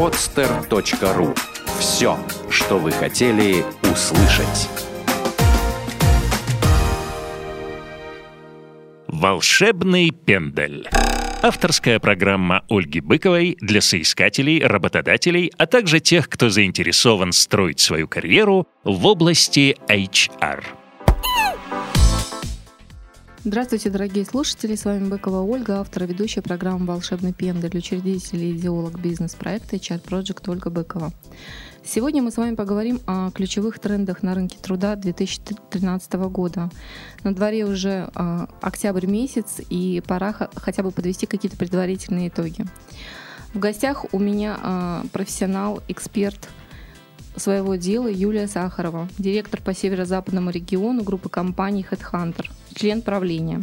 podster.ru Все, что вы хотели услышать. «Волшебный пендель». Авторская программа Ольги Быковой для соискателей, работодателей, а также тех, кто заинтересован строить свою карьеру в области HR. Здравствуйте, дорогие слушатели. С вами Быкова Ольга, автор и ведущая программы «Волшебный пендель», учредитель и идеолог бизнес-проекта HR Project Ольга Быкова. Сегодня мы с вами поговорим о ключевых трендах на рынке труда 2013 года. На дворе уже э, октябрь месяц, и пора хотя бы подвести какие-то предварительные итоги. В гостях у меня э, профессионал, эксперт – своего дела Юлия Сахарова, директор по северо-западному региону группы компаний HeadHunter, член правления,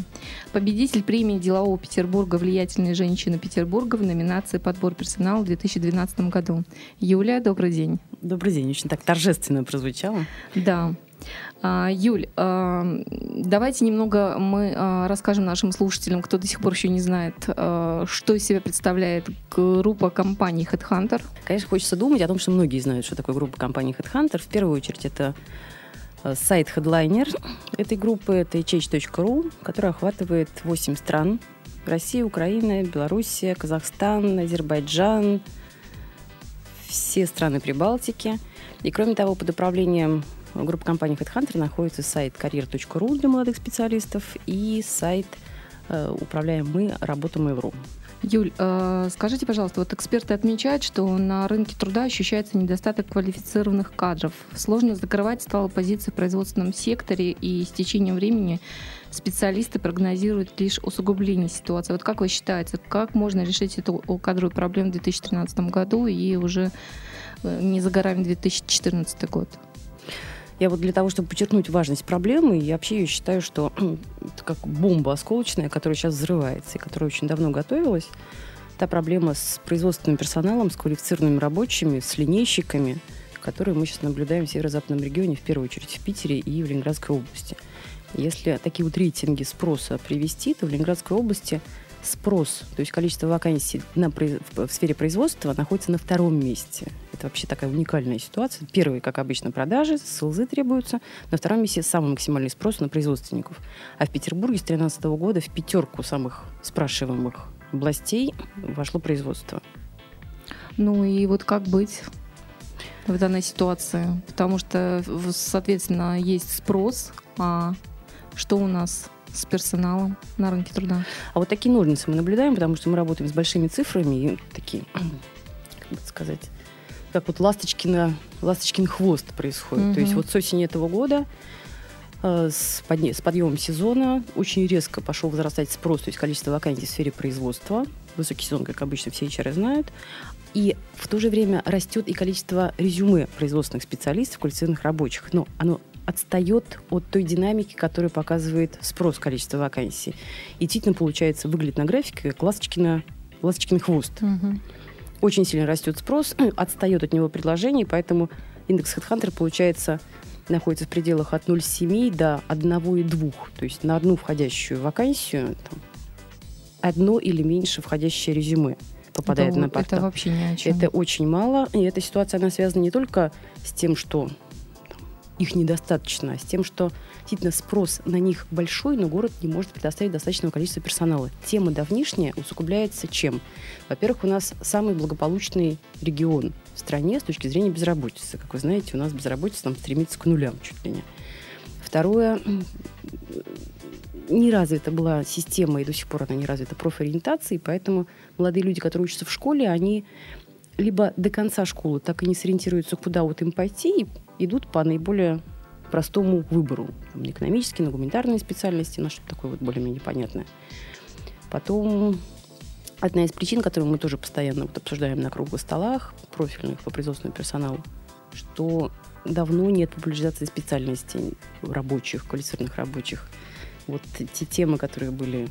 победитель премии делового Петербурга «Влиятельные женщины Петербурга» в номинации «Подбор персонала» в 2012 году. Юлия, добрый день. Добрый день, очень так торжественно прозвучало. Да. А, Юль, а, давайте немного мы а, расскажем нашим слушателям, кто до сих пор еще не знает, что из себя представляет группа компаний Headhunter. Конечно, хочется думать о том, что многие знают, что такое группа компаний Headhunter. В первую очередь это сайт Headliner этой группы, это hh.ru, который охватывает 8 стран. Россия, Украина, Белоруссия, Казахстан, Азербайджан, все страны Прибалтики. И кроме того, под управлением группы компаний HeadHunter находится сайт career.ru для молодых специалистов и сайт э, «Управляем мы. Работа Mail.ru». Юль, э, скажите, пожалуйста, вот эксперты отмечают, что на рынке труда ощущается недостаток квалифицированных кадров. Сложно закрывать стало позиции в производственном секторе, и с течением времени специалисты прогнозируют лишь усугубление ситуации. Вот как вы считаете, как можно решить эту кадровую проблему в 2013 году и уже э, не за горами 2014 год? Я вот для того, чтобы подчеркнуть важность проблемы, я вообще ее считаю, что это как бомба осколочная, которая сейчас взрывается и которая очень давно готовилась. Та проблема с производственным персоналом, с квалифицированными рабочими, с линейщиками, которые мы сейчас наблюдаем в северо-западном регионе, в первую очередь в Питере и в Ленинградской области. Если такие вот рейтинги спроса привести, то в Ленинградской области спрос, то есть количество вакансий на, в сфере производства находится на втором месте. Это вообще такая уникальная ситуация. Первый, как обычно, продажи, СЛЗ требуются. На втором месте самый максимальный спрос на производственников. А в Петербурге с 2013 года в пятерку самых спрашиваемых областей вошло производство. Ну и вот как быть в данной ситуации? Потому что, соответственно, есть спрос, а что у нас с персоналом на рынке труда? А вот такие ножницы мы наблюдаем, потому что мы работаем с большими цифрами и такие, как бы сказать, как вот ласточкина, ласточкин хвост происходит. Mm-hmm. То есть вот с осени этого года э, с, подне, с подъемом сезона очень резко пошел возрастать спрос, то есть количество вакансий в сфере производства. Высокий сезон, как обычно, все HR знают. И в то же время растет и количество резюме производственных специалистов, квалифицированных рабочих. Но оно отстает от той динамики, которую показывает спрос количества вакансий. И действительно, получается, выглядит на графике как ласточкина, ласточкин хвост. Угу. Очень сильно растет спрос, отстает от него предложение, поэтому индекс HeadHunter, получается, находится в пределах от 0,7 до 1,2. То есть на одну входящую вакансию там, одно или меньше входящее резюме попадает это, на портал. Это вообще ни о чем. Это очень мало. И эта ситуация, она связана не только с тем, что их недостаточно, а с тем, что действительно спрос на них большой, но город не может предоставить достаточного количества персонала. Тема давнишняя усугубляется чем? Во-первых, у нас самый благополучный регион в стране с точки зрения безработицы. Как вы знаете, у нас безработица там стремится к нулям чуть ли не. Второе, не развита была система, и до сих пор она не развита профориентации, поэтому молодые люди, которые учатся в школе, они либо до конца школы так и не сориентируются, куда вот им пойти, и идут по наиболее простому выбору. Там, на экономические, на гуманитарные специальности, на что-то такое вот более-менее понятное. Потом одна из причин, которую мы тоже постоянно вот обсуждаем на круглых столах, профильных по производственному персоналу, что давно нет популяризации специальностей рабочих, квалифицированных рабочих. Вот те темы, которые были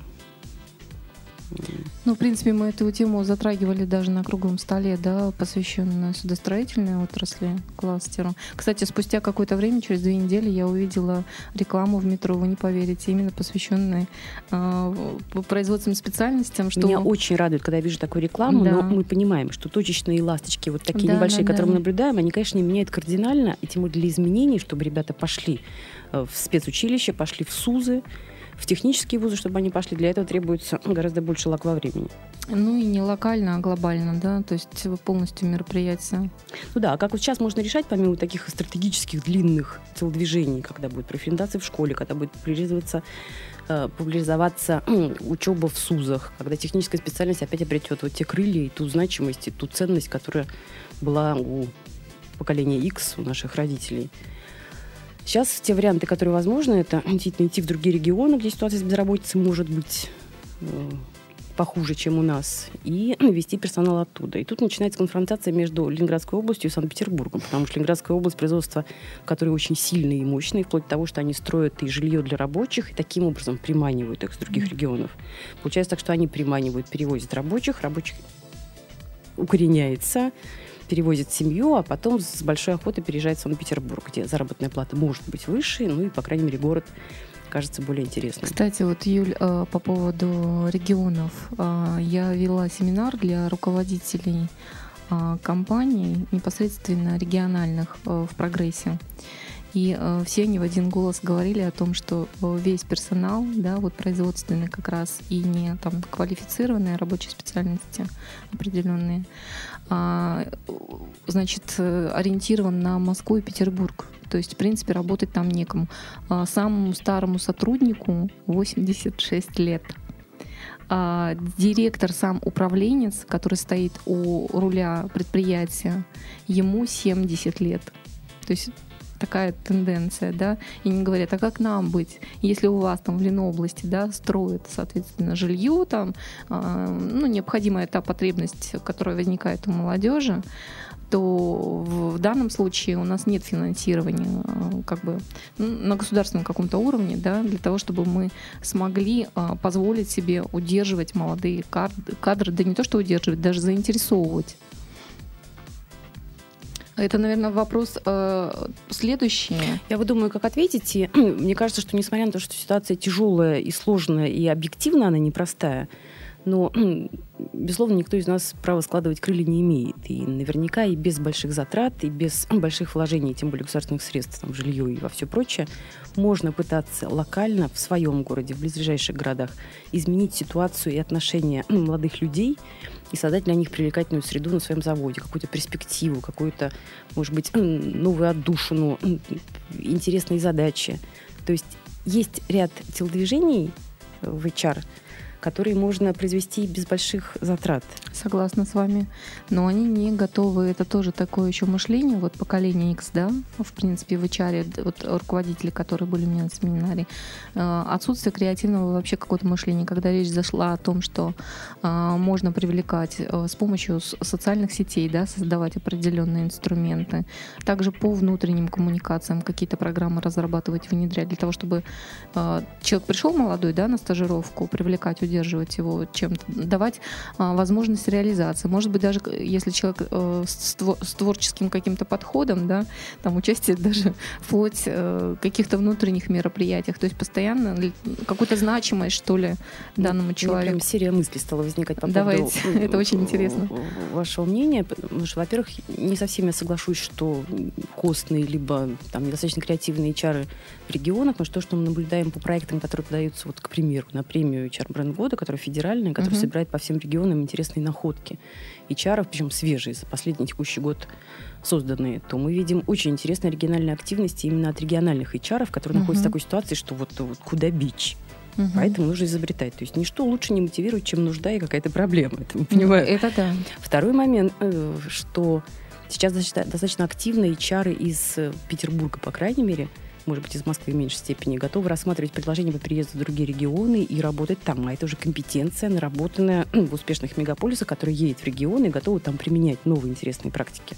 Ну, в принципе, мы эту тему затрагивали даже на круглом столе, да, посвященную судостроительной отрасли, кластеру. Кстати, спустя какое-то время, через две недели, я увидела рекламу в метро, вы не поверите, именно посвященную э, производственным специальностям. Что... Меня очень радует, когда я вижу такую рекламу, да. но мы понимаем, что точечные ласточки, вот такие Да, небольшие, да, которые да. мы наблюдаем, они, конечно, не меняют кардинально, и тем более для изменений, чтобы ребята пошли э, в спецучилище, пошли в СУЗы, в технические вузы, чтобы они пошли, для этого требуется гораздо больше лак во времени. Ну и не локально, а глобально, да, то есть полностью мероприятие. Ну да, а как вот сейчас можно решать, помимо таких стратегических длинных телодвижений, когда будет профориентация в школе, когда будет популяризоваться, э, популяризоваться учеба в СУЗах, когда техническая специальность опять обретет вот те крылья и ту значимость, и ту ценность, которая была у поколения X, у наших родителей. Сейчас те варианты, которые возможны, это действительно идти в другие регионы, где ситуация с безработицей может быть э, похуже, чем у нас, и вести персонал оттуда. И тут начинается конфронтация между Ленинградской областью и Санкт-Петербургом, потому что Ленинградская область производство, которое очень сильное и мощное, вплоть до того, что они строят и жилье для рабочих, и таким образом приманивают их с других регионов. Получается так, что они приманивают, перевозят рабочих, рабочих укореняется, перевозит семью, а потом с большой охотой переезжает в Санкт-Петербург, где заработная плата может быть выше, ну и, по крайней мере, город кажется более интересным. Кстати, вот, Юль, э, по поводу регионов. э, Я вела семинар для руководителей э, компаний, непосредственно региональных в прогрессе. И все они в один голос говорили о том, что весь персонал, да, вот производственный как раз, и не там квалифицированные рабочие специальности определенные, значит, э, ориентирован на Москву и Петербург. То есть, в принципе, работать там некому. А Самому старому сотруднику 86 лет. А Директор, сам управленец, который стоит у руля предприятия, ему 70 лет. То есть такая тенденция, да, и не говорят, а как нам быть, если у вас там в Ленобласти, да, строят, соответственно, жилье там, а, ну, необходимая та потребность, которая возникает у молодежи, то в данном случае у нас нет финансирования а, как бы ну, на государственном каком-то уровне, да, для того, чтобы мы смогли а, позволить себе удерживать молодые кад- кадры, да не то что удерживать, даже заинтересовывать. Это, наверное, вопрос э, следующий. Я вот думаю, как ответить. И мне кажется, что несмотря на то, что ситуация тяжелая и сложная, и объективно она непростая, но, безусловно, никто из нас права складывать крылья не имеет. И наверняка и без больших затрат, и без больших вложений, тем более государственных средств, там, жилье и во все прочее, можно пытаться локально в своем городе, в близлежащих городах, изменить ситуацию и отношения молодых людей и создать для них привлекательную среду на своем заводе, какую-то перспективу, какую-то, может быть, новую отдушину, интересные задачи. То есть есть ряд телодвижений в HR, которые можно произвести без больших затрат. Согласна с вами. Но они не готовы. Это тоже такое еще мышление, вот поколение X, да, в принципе, в HR, вот руководители, которые были у меня на семинаре, э, отсутствие креативного вообще какого-то мышления, когда речь зашла о том, что э, можно привлекать э, с помощью социальных сетей, да, создавать определенные инструменты, также по внутренним коммуникациям какие-то программы разрабатывать, внедрять для того, чтобы человек пришел молодой, да, на стажировку, привлекать, удерживать его чем-то, давать а, возможность реализации. Может быть, даже если человек э, с, тво- с творческим каким-то подходом, да, там участие даже вплоть э, каких-то внутренних мероприятиях, то есть постоянно какую-то значимость, что ли, данному У меня человеку. прям серия мыслей стала возникать по Давайте, поводу это очень интересно. вашего мнения. Потому что, во-первых, не совсем я соглашусь, что костные либо там недостаточно креативные HR в регионах, потому что то, что мы наблюдаем по проектам, которые подаются, вот, к примеру, на премию HR бренд года, которая федеральная, которая Мгм. собирает по всем регионам интересные находки HR, причем свежие, за последний текущий год созданные, то мы видим очень интересные оригинальные активности именно от региональных HR, которые находятся в такой ситуации, что вот, вот куда бич. Мгм. Поэтому нужно изобретать. То есть ничто лучше не мотивирует, чем нужда и какая-то проблема. Это мы понимаем. Это да. Второй момент, э, что сейчас достаточно, достаточно активно HR из э, Петербурга, по крайней мере, может быть, из Москвы в меньшей степени, готовы рассматривать предложения по переезду в другие регионы и работать там. А это уже компетенция, наработанная в успешных мегаполисах, которые едет в регионы и готовы там применять новые интересные практики.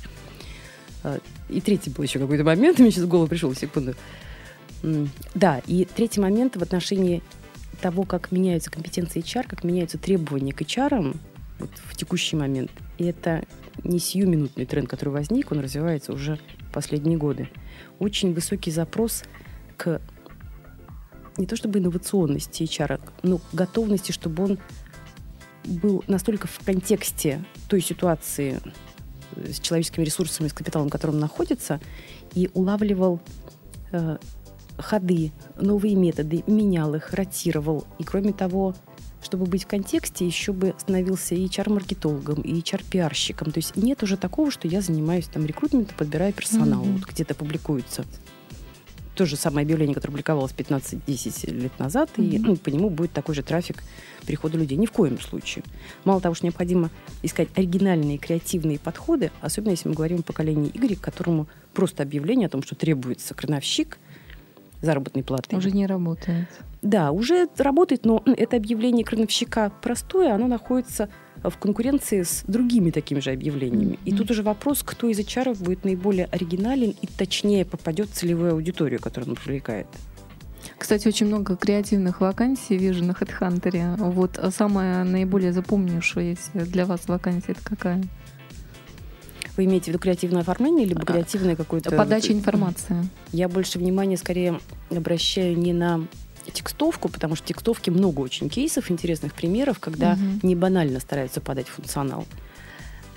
Э, И третий был еще какой-то момент, мне сейчас в голову пришел, секунду. Да, и третий момент в отношении того, как меняются компетенции HR, как меняются требования к HR вот в текущий момент. И это не сиюминутный тренд, который возник, он развивается уже последние годы. Очень высокий запрос к не то чтобы инновационности HR, но готовности, чтобы он был настолько в контексте той ситуации э, с человеческими ресурсами, с капиталом, в котором он находится, и улавливал э, ходы, новые методы, менял их, ротировал. И кроме того, чтобы быть в контексте, еще бы становился и HR-маркетологом, и HR-пиарщиком. То есть нет уже такого, что я занимаюсь там рекрутментом, подбирая персонал. Mm-hmm. Вот где-то публикуется то же самое объявление, которое публиковалось 15-10 лет назад, mm-hmm. и ну, по нему будет такой же трафик прихода людей. Ни в коем случае. Мало того, что необходимо искать оригинальные, креативные подходы, особенно если мы говорим о поколении Y, которому просто объявление о том, что требуется крановщик заработной платы. Уже не работает. Да, уже работает, но это объявление крановщика простое, оно находится в конкуренции с другими такими же объявлениями. Mm-hmm. И тут уже вопрос, кто из HR будет наиболее оригинален и точнее попадет в целевую аудиторию, которую он привлекает. Кстати, очень много креативных вакансий вижу на HeadHunter. Вот самая наиболее запомнившаяся для вас вакансия это какая? Вы имеете в виду креативное оформление, либо а, креативное какое-то... Подача информации. Я больше внимания скорее обращаю не на текстовку, потому что в текстовке много очень кейсов, интересных примеров, когда угу. не банально стараются подать функционал.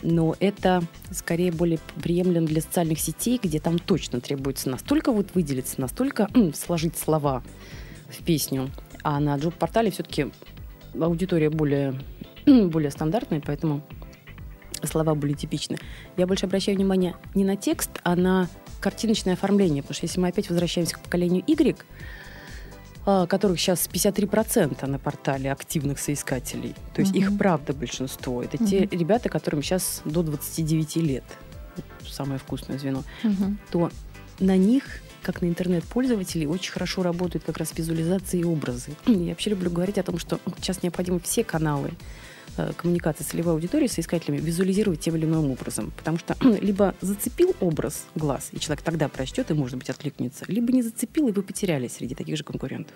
Но это скорее более приемлемо для социальных сетей, где там точно требуется настолько вот выделиться, настолько сложить слова в песню. А на джоб-портале все-таки аудитория более, более стандартная, поэтому слова более типичны. Я больше обращаю внимание не на текст, а на картиночное оформление. Потому что если мы опять возвращаемся к поколению Y, а, которых сейчас 53% на портале активных соискателей. То есть угу. их правда большинство. Это угу. те ребята, которым сейчас до 29 лет. Самое вкусное звено. Угу. То на них как на интернет-пользователей, очень хорошо работают как раз визуализации и образы. Я вообще люблю говорить о том, что сейчас необходимы все каналы коммуникации с целевой аудиторией, с искателями, визуализировать тем или иным образом. Потому что либо зацепил образ глаз, и человек тогда прочтет и, может быть, откликнется, либо не зацепил, и вы потерялись среди таких же конкурентов.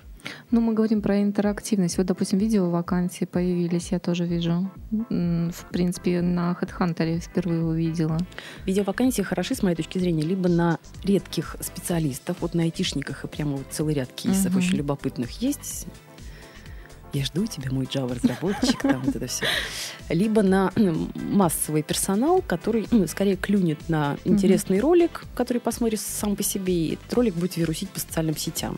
Ну, мы говорим про интерактивность. Вот, допустим, видео вакансии появились, я тоже вижу. В принципе, на HeadHunter впервые увидела. Видео вакансии хороши, с моей точки зрения, либо на редких специалистов, вот на айтишниках, и прямо вот целый ряд кейсов uh-huh. очень любопытных есть я жду тебя, мой Java-разработчик, там вот это все. Либо на ну, массовый персонал, который ну, скорее клюнет на интересный ролик, который посмотрит сам по себе, и этот ролик будет вирусить по социальным сетям.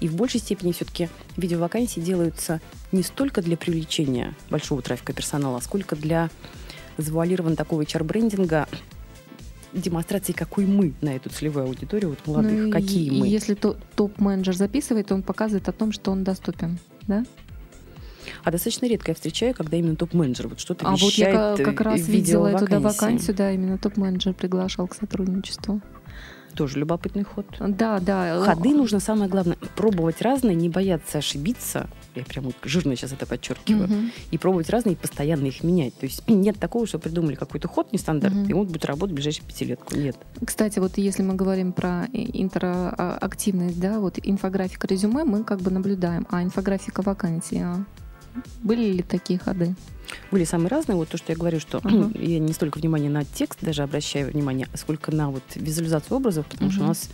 И в большей степени все-таки видеовакансии делаются не столько для привлечения большого трафика персонала, сколько для завуалированного такого HR-брендинга, демонстрации, какой мы на эту целевую аудиторию, вот молодых, ну, какие и, мы. Если то, топ-менеджер записывает, он показывает о том, что он доступен, да? А достаточно редко я встречаю, когда именно топ-менеджер вот что-то а А вот я как раз видела эту да, вакансию, да, именно топ-менеджер приглашал к сотрудничеству. Тоже любопытный ход. Да, да. Ходы нужно, самое главное, пробовать разные, не бояться ошибиться. Я прям жирно сейчас это подчеркиваю. Угу. И пробовать разные, и постоянно их менять. То есть нет такого, что придумали какой-то ход нестандартный, угу. и он будет работать в ближайшую пятилетку. Нет. Кстати, вот если мы говорим про интерактивность, да, вот инфографика резюме мы как бы наблюдаем, а инфографика вакансии, а были ли такие ходы? Были самые разные. Вот то, что я говорю, что uh-huh. я не столько внимания на текст даже обращаю внимание, сколько на вот визуализацию образов, потому uh-huh. что у нас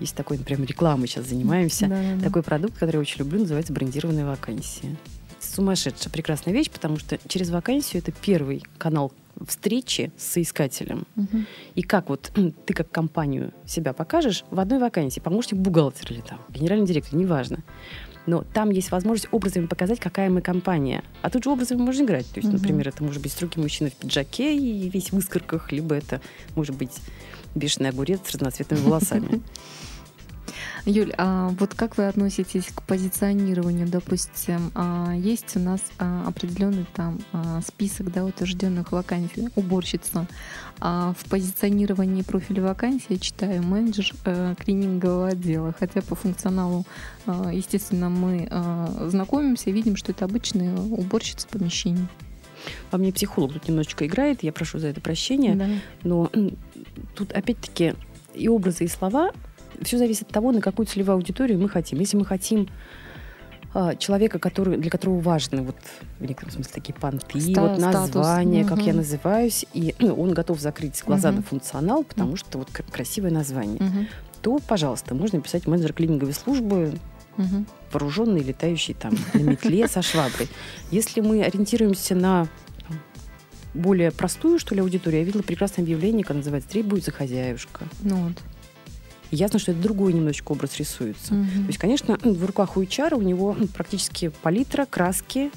есть такой, например, рекламой сейчас занимаемся. Да-да-да. Такой продукт, который я очень люблю, называется брендированная вакансия. Сумасшедшая, прекрасная вещь, потому что через вакансию это первый канал встречи с соискателем. Угу. И как вот ты как компанию себя покажешь в одной вакансии, помощник бухгалтера или там, генеральный директор, неважно но там есть возможность образами показать, какая мы компания. А тут же образами можно играть. То есть, угу. например, это может быть строгий мужчина в пиджаке и весь в искорках, либо это может быть бешеный огурец с разноцветными волосами. Юль, а вот как вы относитесь к позиционированию? Допустим, а, есть у нас а, определенный там а, список да, утвержденных вакансий уборщица. А в позиционировании профиля вакансии я читаю менеджер э, клинингового отдела, хотя по функционалу, э, естественно, мы э, знакомимся и видим, что это обычная уборщица помещений. Во мне психолог тут немножечко играет, я прошу за это прощения, да. но тут опять-таки и образы, и слова все зависит от того, на какую целевую аудиторию мы хотим. Если мы хотим а, человека, который, для которого важны вот в некотором смысле такие понты, Ста- вот название, статус. как угу. я называюсь, и ну, он готов закрыть глаза угу. на функционал, потому что вот красивое название, угу. то, пожалуйста, можно писать менеджер клининговой службы, угу. вооруженный, летающий там на метле со шваброй. Если мы ориентируемся на более простую, что ли, аудиторию, я видела прекрасное объявление, которое называется «Требуется хозяюшка». Ну вот. Ясно, что это другой немножечко образ рисуется. Угу. То есть, конечно, в руках у HR у него практически палитра, краски,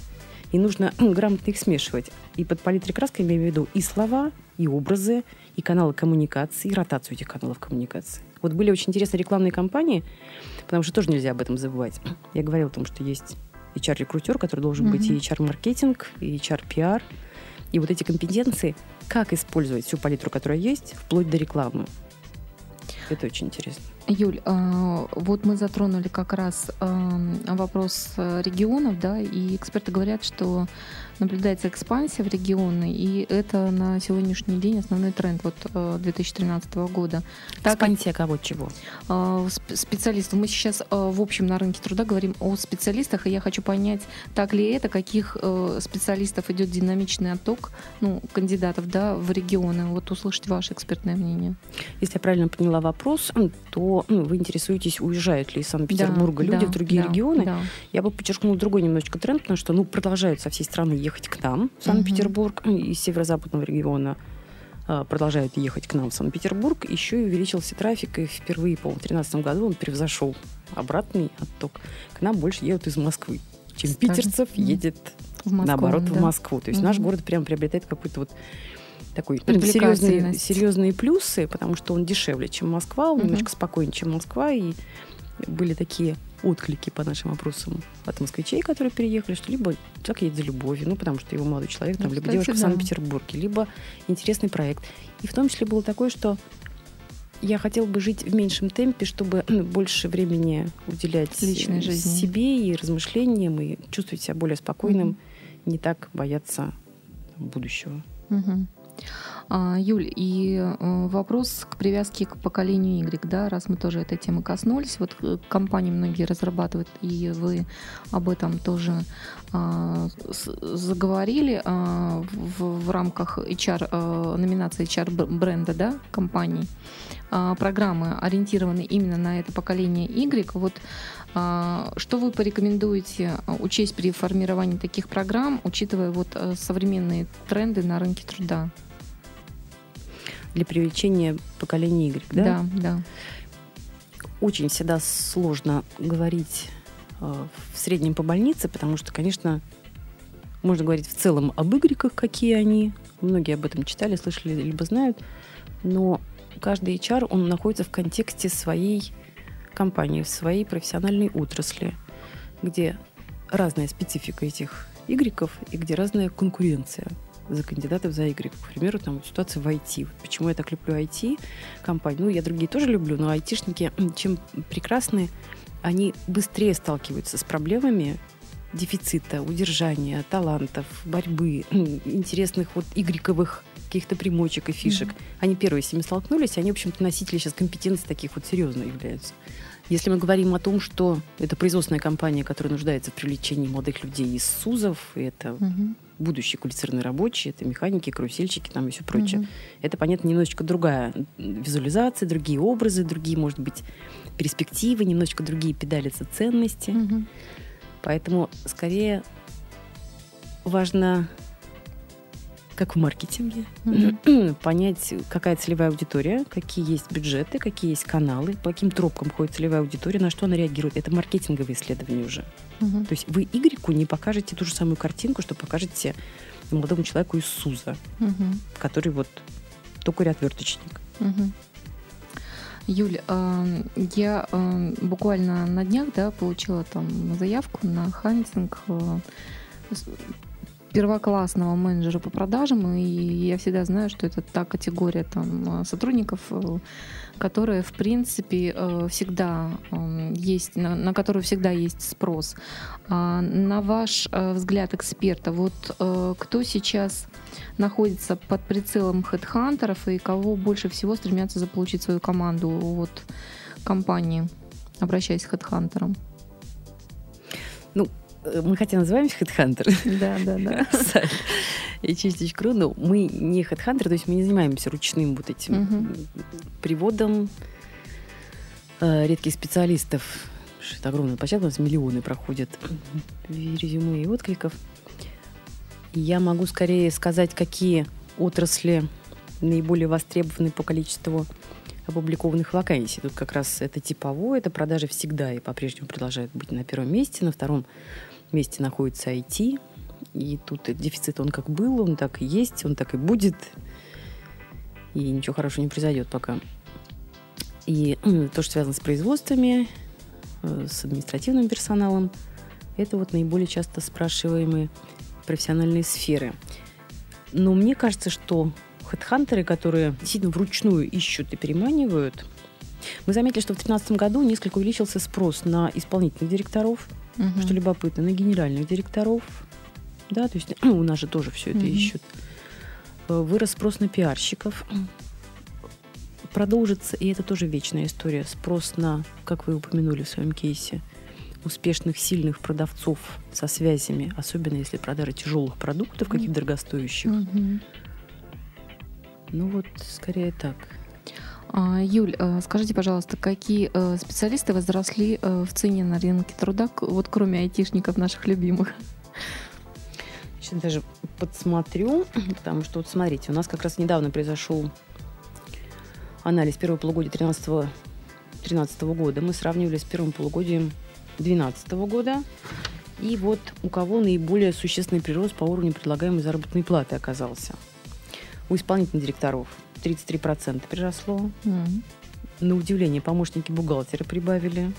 и нужно грамотно их смешивать. И под палитрой краски я имею в виду и слова, и образы, и каналы коммуникации, и ротацию этих каналов коммуникации. Вот были очень интересные рекламные кампании, потому что тоже нельзя об этом забывать. Я говорила о том, что есть HR-рекрутер, который должен mm быть и HR-маркетинг, и HR-пиар. И вот эти компетенции, как использовать всю палитру, которая есть, вплоть до рекламы. Это очень интересно. Юль, а, вот мы затронули как раз вопрос регионов, да, и эксперты говорят, что наблюдается экспансия в регионы, и это на сегодняшний день основной тренд вот 2013 э, года. Так, экспансия кого чего? А, специалистов. Мы сейчас э, в общем на рынке труда говорим о специалистах, и я хочу понять, так ли это, каких э, специалистов идет динамичный отток, ну, кандидатов, да, в регионы. Вот услышать ваше экспертное мнение. Если я правильно поняла вопрос, то ну, вы интересуетесь, уезжают ли из Санкт-Петербурга да, люди да, в другие да, регионы. Да. Я бы подчеркнула другой немножечко тренд, потому что ну, продолжают со всей страны ехать к нам в Санкт-Петербург угу. из северо-западного региона а, продолжают ехать к нам в Санкт-Петербург. Еще и увеличился трафик, и впервые, по-моему, в 2013 году он превзошел обратный отток. К нам больше едут из Москвы, чем Скажем. питерцев едет, в Москву, наоборот, да. в Москву. То есть угу. наш город прям приобретает какой-то вот такой серьезные, серьезные плюсы, потому что он дешевле, чем Москва, он угу. немножко спокойнее, чем Москва, и были такие отклики по нашим вопросам от москвичей, которые переехали, что либо человек едет за любовью, ну, потому что его молодой человек, там, ну, либо девушка да. в Санкт-Петербурге, либо интересный проект. И в том числе было такое, что я хотела бы жить в меньшем темпе, чтобы больше времени уделять Личной жизни. себе и размышлениям, и чувствовать себя более спокойным, mm-hmm. не так бояться будущего. Mm-hmm. А, Юль, и э, вопрос к привязке к поколению Y, да, раз мы тоже этой темы коснулись. Вот э, компании многие разрабатывают, и вы об этом тоже а, заговорили а, в, рамках HR, номинации HR бренда, да, компаний. Программы ориентированы именно на это поколение Y. Вот что вы порекомендуете учесть при формировании таких программ, учитывая вот э, современные тренды на рынке труда? Для привлечения поколения Y, да? Да, да. Очень всегда сложно говорить э, в среднем по больнице, потому что, конечно, можно говорить в целом об Y, какие они. Многие об этом читали, слышали, либо знают. Но каждый HR, он находится в контексте своей компании, в своей профессиональной отрасли, где разная специфика этих Y и где разная конкуренция за кандидатов за Y. К примеру, там ситуация в IT. почему я так люблю IT компанию? Ну, я другие тоже люблю, но айтишники, чем прекрасны, они быстрее сталкиваются с проблемами дефицита, удержания, талантов, борьбы, интересных вот игриковых каких-то примочек и фишек. Mm-hmm. Они первые с ними столкнулись, и они, в общем-то, носители сейчас компетенций таких вот серьезно являются. Если мы говорим о том, что это производственная компания, которая нуждается в привлечении молодых людей из СУЗов, это угу. Будущие квалифицированные рабочие, это механики, карусельщики там и все прочее, угу. это, понятно, немножечко другая визуализация, другие образы, другие, может быть, перспективы, немножечко другие педалятся ценности. Угу. Поэтому скорее важно как в маркетинге, mm-hmm. понять, какая целевая аудитория, какие есть бюджеты, какие есть каналы, по каким тропкам ходит целевая аудитория, на что она реагирует. Это маркетинговые исследования уже. Mm-hmm. То есть вы Y не покажете ту же самую картинку, что покажете молодому человеку из СУЗа, mm-hmm. который вот только отверточник. Mm-hmm. Юль, э, я э, буквально на днях да, получила там заявку на хантинг э, первоклассного менеджера по продажам, и я всегда знаю, что это та категория там, сотрудников, э, которые, в принципе, э, всегда есть, на, на которую всегда есть спрос. А на ваш э, взгляд эксперта, вот кто сейчас находится под прицелом хедхантеров и кого больше всего стремятся заполучить свою команду от компании, обращаясь к хедхантерам? Ну, мы хотя называемся HeadHunter. Да, да, да. И частичку, но мы не HeadHunter, то есть мы не занимаемся ручным вот этим угу. приводом э, редких специалистов. Это огромная площадка, у нас миллионы проходят резюме и откликов. Я могу скорее сказать, какие отрасли наиболее востребованы по количеству опубликованных вакансий. Тут как раз это типовое, это продажи всегда и по-прежнему продолжают быть на первом месте. На втором месте находится IT. И тут дефицит, он как был, он так и есть, он так и будет. И ничего хорошего не произойдет пока. И то, что связано с производствами, э, с административным персоналом, это вот наиболее часто спрашиваемые профессиональные сферы. Но мне кажется, что хедхантеры, которые действительно вручную ищут и переманивают, мы заметили, что в 2013 году несколько увеличился спрос на исполнительных директоров, угу. что любопытно, на генеральных директоров. Да, то есть ну, у нас же тоже все это угу. ищут. Э, вырос спрос на пиарщиков. Продолжится, и это тоже вечная история, спрос на, как вы упомянули в своем кейсе, успешных, сильных продавцов со связями, особенно если продажа тяжелых продуктов, каких-то дорогостоящих. Угу. Ну вот, скорее так. А, Юль, э, скажите, пожалуйста, какие э, специалисты возросли э, в цене на рынке труда, вот кроме айтишников наших любимых? Сейчас даже подсмотрю, потому что вот смотрите, у нас как раз недавно произошел анализ первого полугодия 2013 13 года. Мы сравнивали с первым полугодием 2012 года. И вот у кого наиболее существенный прирост по уровню предлагаемой заработной платы оказался. У исполнительных директоров 33% приросло. Mm. На удивление, помощники бухгалтера прибавили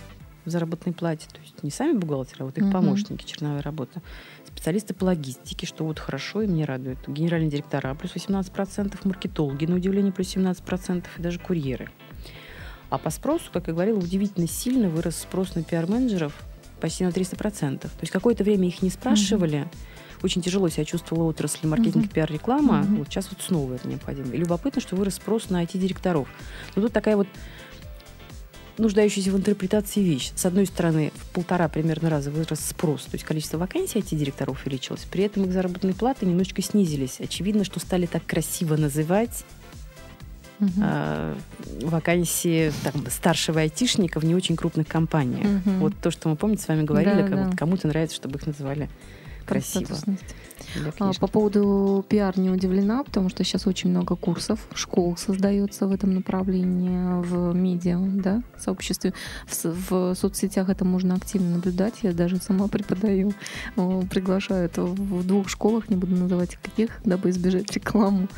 в заработной плате. То есть не сами бухгалтеры, а вот их mm-hmm. помощники, черновая работа. Специалисты по логистике, что вот хорошо и мне радует. Генеральные директора плюс 18%, маркетологи, на удивление, плюс 17%, и даже курьеры. А по спросу, как я говорила, удивительно сильно вырос спрос на пиар-менеджеров почти на 300%. То есть какое-то время их не спрашивали, mm-hmm очень тяжело себя чувствовала отрасль маркетинг, пиар, реклама. Mm-hmm. Вот сейчас вот снова это необходимо. И любопытно, что вырос спрос на IT-директоров. Но тут такая вот нуждающаяся в интерпретации вещь. С одной стороны, в полтора примерно раза вырос спрос, то есть количество вакансий IT-директоров увеличилось, при этом их заработные платы немножечко снизились. Очевидно, что стали так красиво называть угу. э, вакансии там, старшего айтишника в не очень крупных компаниях. Угу. Вот то, что мы, помните, с вами говорили, да, как, да. кому-то нравится, чтобы их называли красиво. А, по поводу пиар не удивлена, потому что сейчас очень много курсов, школ создается в этом направлении, в медиа, да, сообществе. В, в соцсетях это можно активно наблюдать. Я даже сама преподаю, приглашают в двух школах, не буду называть каких, дабы избежать рекламу.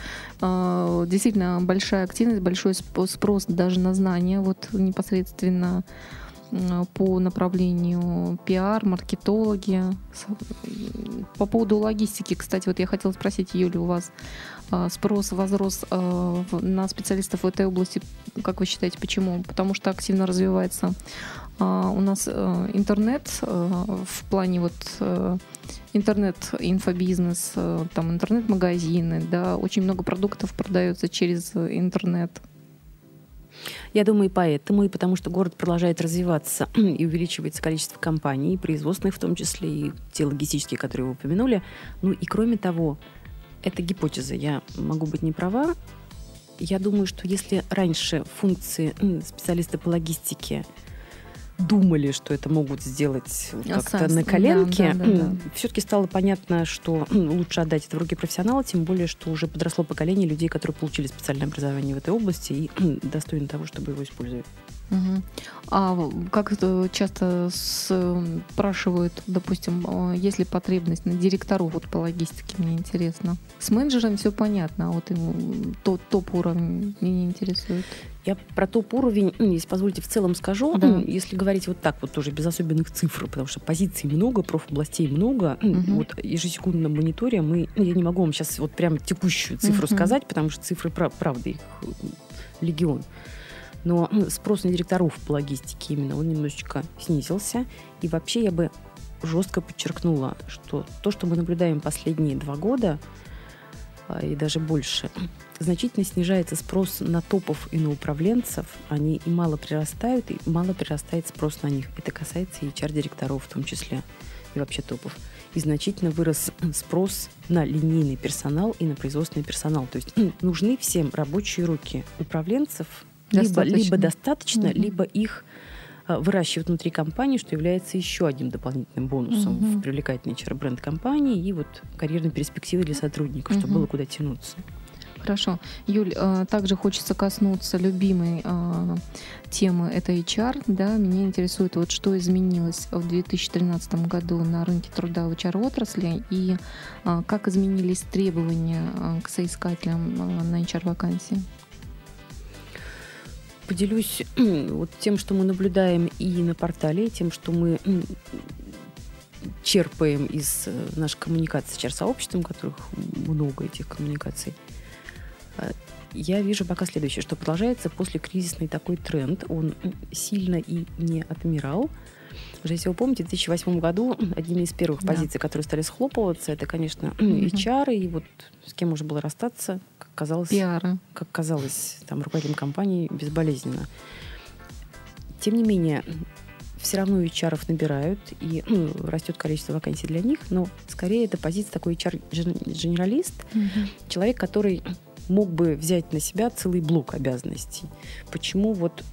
А, действительно, большая активность, большой спрос даже на знания, вот непосредственно по направлению пиар, маркетологи. По поводу логистики, кстати, вот я хотела спросить, Юля, у вас а, спрос возрос а, на специалистов в этой области, как вы считаете, почему? Потому что активно развивается у нас интернет в плане вот интернет-инфобизнес, там интернет-магазины, да, очень много продуктов продается через интернет. Я думаю, поэтому, и потому что город продолжает развиваться и увеличивается количество компаний, производственных в том числе, и те логистические, которые вы упомянули. Ну и кроме того, это гипотеза, я могу быть не права. Я думаю, что если раньше функции специалиста по логистике думали, что это могут сделать как-то на коленке, да, да, да, все-таки стало понятно, что лучше отдать это в руки профессионала, тем более, что уже подросло поколение людей, которые получили специальное образование в этой области и достойны того, чтобы его использовать. Угу. А как часто спрашивают, допустим, а, есть ли потребность на директору вот по логистике, мне интересно. С менеджером все понятно, а вот топ, топ уровень меня интересует. Я про топ-уровень, если позволите, в целом скажу. Да. Если говорить вот так вот тоже, без особенных цифр, потому что позиций много, профобластей много. Угу. Вот ежесекундно мониторе мы... Я не могу вам сейчас вот прям текущую цифру угу. сказать, потому что цифры, правда, их легион. Но спрос на директоров по логистике именно, он немножечко снизился. И вообще я бы жестко подчеркнула, что то, что мы наблюдаем последние два года, а, и даже больше, значительно снижается спрос на топов и на управленцев. Они и мало прирастают, и мало прирастает спрос на них. Это касается и HR-директоров в том числе. и вообще топов. И значительно вырос спрос на линейный персонал и на производственный персонал. То есть нужны всем рабочие руки управленцев, достаточно. либо, либо достаточно, угу. либо их а, выращивают внутри компании, что является еще одним дополнительным бонусом угу. в привлекательный HR-бренд компании и вот карьерной перспективы для сотрудников, угу. чтобы было куда тянуться. Хорошо. Юль, а, также хочется коснуться любимой а, темы, это HR. Да? Меня интересует, вот что изменилось в 2013 году на рынке труда в HR-отрасли и а, как изменились требования к соискателям на HR-вакансии? Поделюсь вот тем, что мы наблюдаем и на портале, тем, что мы черпаем из э, нашей коммуникации с HR-сообществом, которых много этих коммуникаций – я вижу пока следующее, что продолжается после кризисный такой тренд. Он сильно и не отмирал. Уже если вы помните, в 2008 году одними из первых да. позиций, которые стали схлопываться, это, конечно, HR, и вот с кем можно было расстаться, как казалось, Пиара. как казалось там, руководителям компании безболезненно. Тем не менее, все равно HR набирают, и ну, растет количество вакансий для них, но скорее это позиция такой HR-генералист, mm человек, который мог бы взять на себя целый блок обязанностей. Почему вот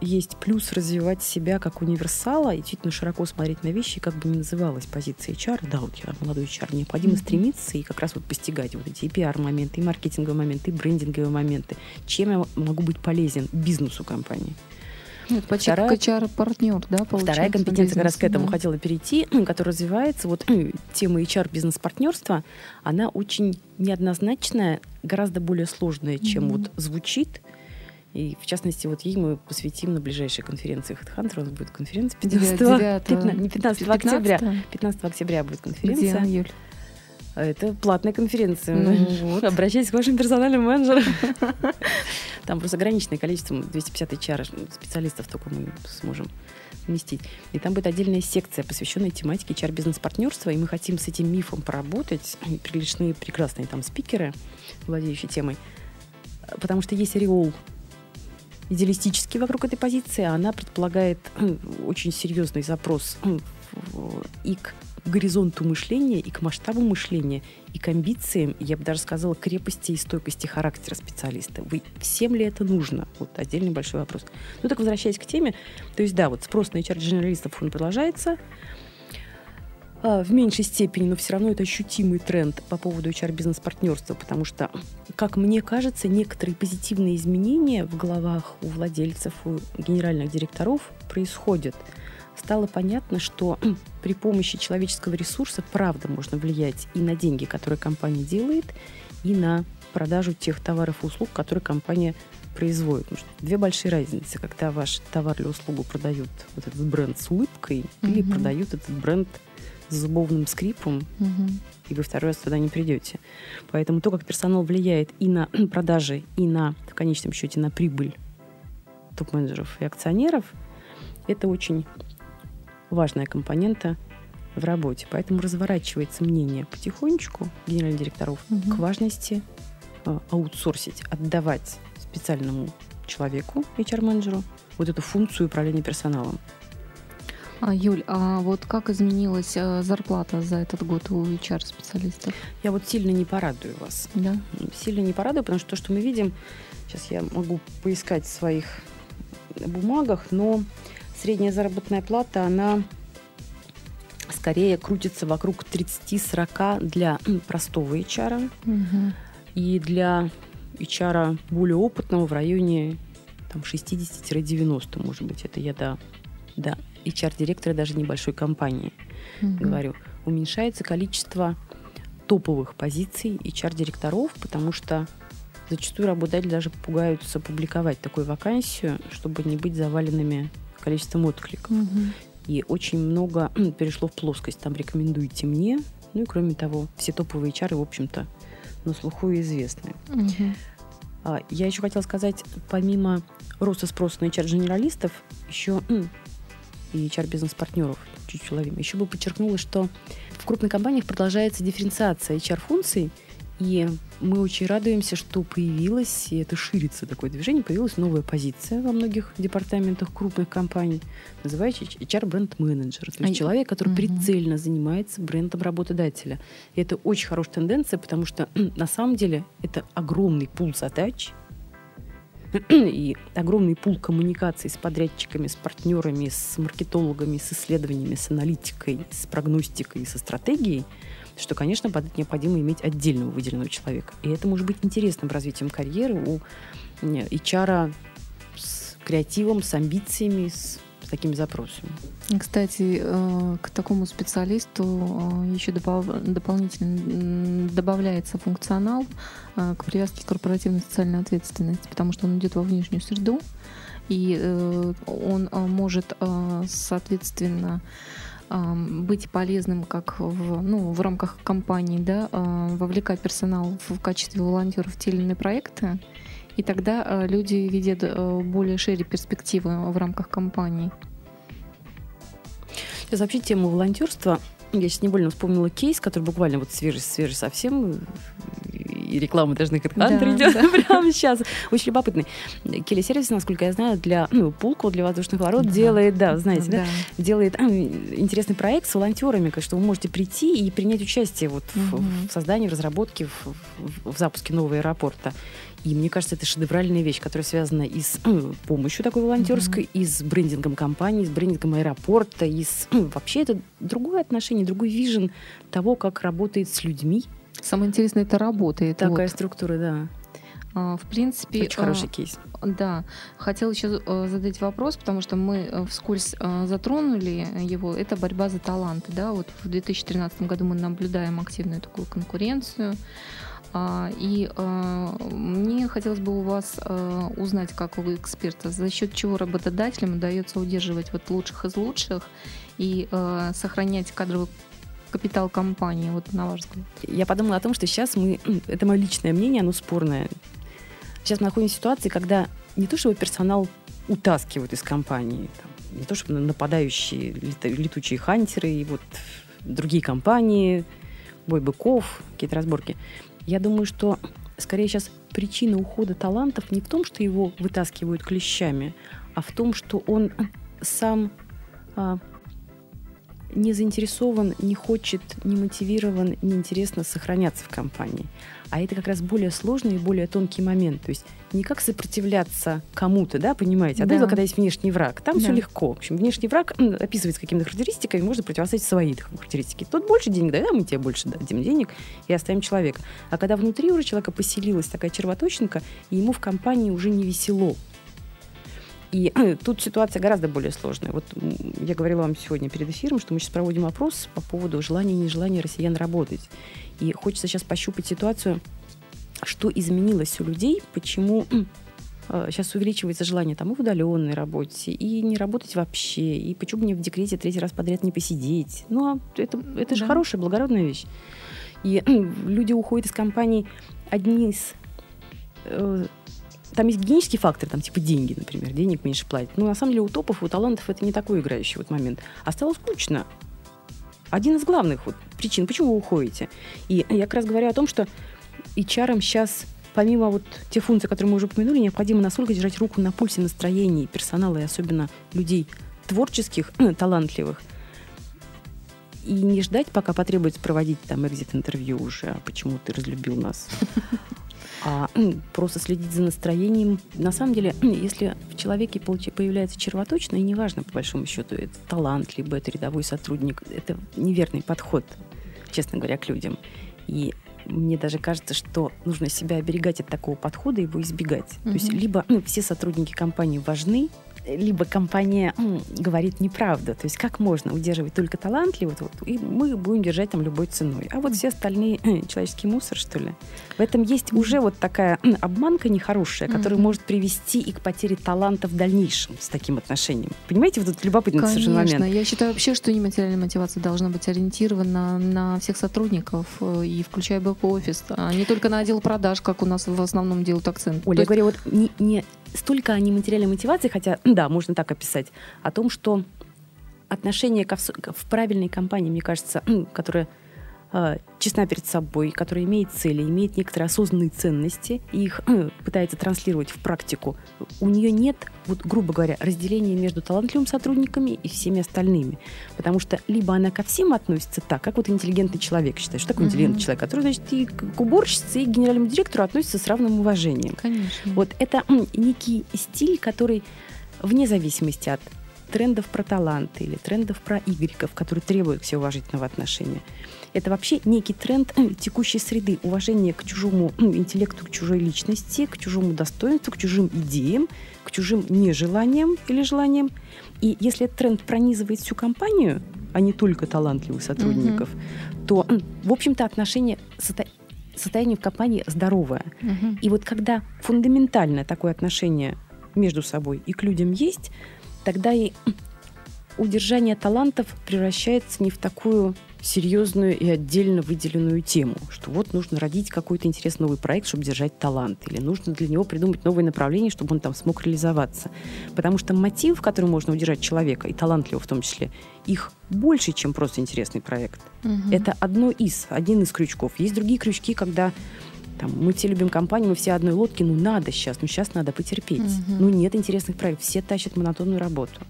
есть плюс развивать себя как универсала и действительно широко смотреть на вещи, как бы ни называлась позиция HR, да, вот я молодой HR, необходимо mm-hmm. стремиться и как раз вот постигать вот эти и пиар-моменты, и маркетинговые моменты, и брендинговые моменты. Чем я могу быть полезен бизнесу компании? Это почти вторая, HR-партнер, да, получается? Вторая компетенция как раз к этому да. хотела перейти, которая развивается. Вот тема HR-бизнес-партнерства, она очень неоднозначная, гораздо более сложная, чем mm-hmm. вот звучит. И, в частности, вот ей мы посвятим на ближайшей конференции HeadHunter. У нас будет конференция 15, 9, 15, не 15, 15 октября. 15 октября будет конференция. Где, Юль? А это платная конференция. Ну, вот. Обращайтесь к вашим персональным менеджерам. Там просто ограниченное количество, 250 HR специалистов только мы сможем вместить. И там будет отдельная секция, посвященная тематике HR-бизнес-партнерства, и мы хотим с этим мифом поработать. Приличные, прекрасные там спикеры, владеющие темой. Потому что есть ореол идеалистический вокруг этой позиции, а она предполагает очень серьезный запрос и к горизонту мышления, и к масштабу мышления, и к амбициям, я бы даже сказала, крепости и стойкости характера специалиста. Вы, всем ли это нужно? Вот отдельный большой вопрос. Ну так возвращаясь к теме, то есть да, вот спрос на HR-дженералистов, он продолжается, а, в меньшей степени, но все равно это ощутимый тренд по поводу HR-бизнес-партнерства, потому что, как мне кажется, некоторые позитивные изменения в головах у владельцев, у генеральных директоров происходят – стало понятно, что при помощи человеческого ресурса правда можно влиять и на деньги, которые компания делает, и на продажу тех товаров и услуг, которые компания производит. Потому что две большие разницы, когда ваш товар или услугу продают вот этот бренд с улыбкой mm-hmm. или продают этот бренд с зубовным скрипом, mm-hmm. и вы второй раз туда не придете. Поэтому то, как персонал влияет и на продажи, и на, в конечном счете, на прибыль топ-менеджеров и акционеров, это очень важная компонента в работе. Поэтому разворачивается мнение потихонечку генеральных директоров угу. к важности э, аутсорсить, отдавать специальному человеку, HR-менеджеру, вот эту функцию управления персоналом. А, Юль, а вот как изменилась э, зарплата за этот год у HR-специалистов? Я вот сильно не порадую вас. Да? Сильно не порадую, потому что то, что мы видим, сейчас я могу поискать в своих бумагах, но средняя заработная плата, она скорее крутится вокруг 30-40 для простого HR. Угу. И для HR более опытного в районе там, 60-90, может быть. Это я, да, да HR-директора даже небольшой компании угу. говорю. Уменьшается количество топовых позиций HR-директоров, потому что зачастую работодатели даже пугаются публиковать такую вакансию, чтобы не быть заваленными количеством откликов. Угу. И очень много перешло в плоскость. Там рекомендуйте мне. Ну и кроме того, все топовые HR, в общем-то, на слуху и известны. Угу. Я еще хотела сказать, помимо роста спроса на HR-генералистов, еще и HR-бизнес-партнеров, чуть-чуть ловим, еще бы подчеркнула, что в крупных компаниях продолжается дифференциация HR-функций, И мы очень радуемся, что появилось, и это ширится такое движение, появилась новая позиция во многих департаментах крупных компаний, называется HR-бренд-менеджер. То есть а человек, который угу. прицельно занимается брендом работодателя. И это очень хорошая тенденция, потому что на самом деле это огромный пул задач, и огромный пул коммуникаций с подрядчиками, с партнерами, с маркетологами, с исследованиями, с аналитикой, с прогностикой, со стратегией – что, конечно, под это необходимо иметь отдельного выделенного человека. И это может быть интересным развитием карьеры у HR с креативом, с амбициями, с такими запросами. Кстати, э, к такому специалисту э, еще дополнительно добавляется функционал э, к привязке корпоративной социальной ответственности, потому что он идет во внешнюю среду, и он может, соответственно, быть полезным как в, ну, в рамках компании, да, вовлекать персонал в качестве волонтеров в те или иные проекты, и тогда а, люди видят э, более шире перспективы в рамках компании. Сейчас вообще тему волонтерства я сейчас невольно вспомнила кейс, который буквально вот свежий, свежий совсем, и реклама даже на HeadHunter да, идет да. прямо сейчас. Очень любопытный. Келесервис, насколько я знаю, для ну, Пулко, для воздушных ворот да. делает, да, знаете, да. да, делает а, интересный проект с волонтерами, что вы можете прийти и принять участие вот угу. в, в создании, в разработке, в, в, в запуске нового аэропорта. И мне кажется, это шедевральная вещь, которая связана и с э, помощью такой волонтерской, mm-hmm. и с брендингом компании, с брендингом аэропорта, и с... Э, вообще это другое отношение, другой вижен того, как работает с людьми. Самое интересное, это работает. Такая вот. структура, да. А, в принципе... Очень а, хороший кейс. Да. Хотела еще э, задать вопрос, потому что мы вскользь затронули его. Это борьба за таланты. Да? Вот в 2013 году мы наблюдаем активную такую конкуренцию. А, и мне хотелось бы у вас узнать, как у эксперта, за счет чего работодателям удается удерживать вот лучших из лучших и сохранять кадровый капитал компании, вот на ваш взгляд? Я подумала о том, что сейчас мы, это мое личное мнение, оно спорное. Сейчас мы находимся в ситуации, когда не то, чтобы персонал утаскивают из компании, там, не то, чтобы нападающие летучие хантеры и вот другие компании, бой быков, какие-то разборки. Я думаю, что скорее сейчас причина ухода талантов не в том, что его вытаскивают клещами, а в том, что он сам а, не заинтересован, не хочет, не мотивирован, не интересно сохраняться в компании. А это как раз более сложный и более тонкий момент. То есть не как сопротивляться кому-то, да, понимаете? Одно да. когда есть внешний враг. Там да. все легко. В общем, внешний враг описывается какими-то характеристиками, можно противостоять свои характеристики. Тот больше денег да, мы тебе больше дадим денег и оставим человека. А когда внутри уже человека поселилась такая червоточинка, и ему в компании уже не весело. И тут ситуация гораздо более сложная. Вот я говорила вам сегодня перед эфиром, что мы сейчас проводим опрос по поводу желания и нежелания россиян работать. И хочется сейчас пощупать ситуацию, что изменилось у людей, почему сейчас увеличивается желание там и в удаленной работе, и не работать вообще, и почему мне в декрете третий раз подряд не посидеть. Ну, а это, это же да. хорошая, благородная вещь. И люди уходят из компаний одни из э, там есть гигиенический фактор, там типа деньги, например, денег меньше платят. Но на самом деле у топов, у талантов это не такой играющий вот момент. А стало скучно. Один из главных вот причин, почему вы уходите. И я как раз говорю о том, что HR сейчас помимо вот тех функций, которые мы уже упомянули, необходимо настолько держать руку на пульсе настроений персонала и особенно людей творческих, талантливых, и не ждать, пока потребуется проводить там экзит-интервью уже, а почему ты разлюбил нас, а просто следить за настроением. На самом деле, если в человеке появляется червоточина, и неважно, по большому счету, это талант, либо это рядовой сотрудник, это неверный подход, честно говоря, к людям. И мне даже кажется, что нужно себя оберегать от такого подхода, его избегать. Mm-hmm. То есть либо ну, все сотрудники компании важны, либо компания м, говорит неправду. То есть как можно удерживать только талантливых, вот, и мы будем держать там любой ценой. А вот все остальные э, человеческий мусор, что ли. В этом есть уже вот такая обманка нехорошая, которая mm-hmm. может привести и к потере таланта в дальнейшем с таким отношением. Понимаете, вот этот любопытный Конечно. совершенно момент. Я считаю вообще, что нематериальная мотивация должна быть ориентирована на всех сотрудников, э, и включая бэк-офис, а не только на отдел продаж, как у нас в основном делают акцент. Оля, То я есть... говорю, вот не, не столько о нематериальной мотивации, хотя, да, можно так описать, о том, что отношение ко, в правильной компании, мне кажется, которая честна перед собой, которая имеет цели, имеет некоторые осознанные ценности и их э, пытается транслировать в практику, у нее нет, вот грубо говоря, разделения между талантливыми сотрудниками и всеми остальными. Потому что либо она ко всем относится так, как вот интеллигентный человек считает. Что такое mm-hmm. интеллигентный человек? Который, значит, и к уборщице, и к генеральному директору относится с равным уважением. Конечно. Вот это некий стиль, который вне зависимости от трендов про таланты или трендов про игреков, которые требуют все уважительного отношения. Это вообще некий тренд э, текущей среды, уважение к чужому ну, интеллекту, к чужой личности, к чужому достоинству, к чужим идеям, к чужим нежеланиям или желаниям. И если этот тренд пронизывает всю компанию, а не только талантливых сотрудников, mm-hmm. то, в общем-то, отношение состояние в компании здоровое. Угу. И вот когда фундаментальное такое отношение между собой и к людям есть, тогда и удержание талантов превращается не в такую серьезную и отдельно выделенную тему, что вот нужно родить какой-то интересный новый проект, чтобы держать талант, или нужно для него придумать новое направление, чтобы он там смог реализоваться. Потому что мотив, который можно удержать человека, и талантливого в том числе, их больше, чем просто интересный проект. Угу. Это одно из, один из крючков. Есть другие крючки, когда там, мы все любим компанию, мы все одной лодки, ну надо сейчас, ну сейчас надо потерпеть. Угу. Ну нет интересных проектов, все тащат монотонную работу.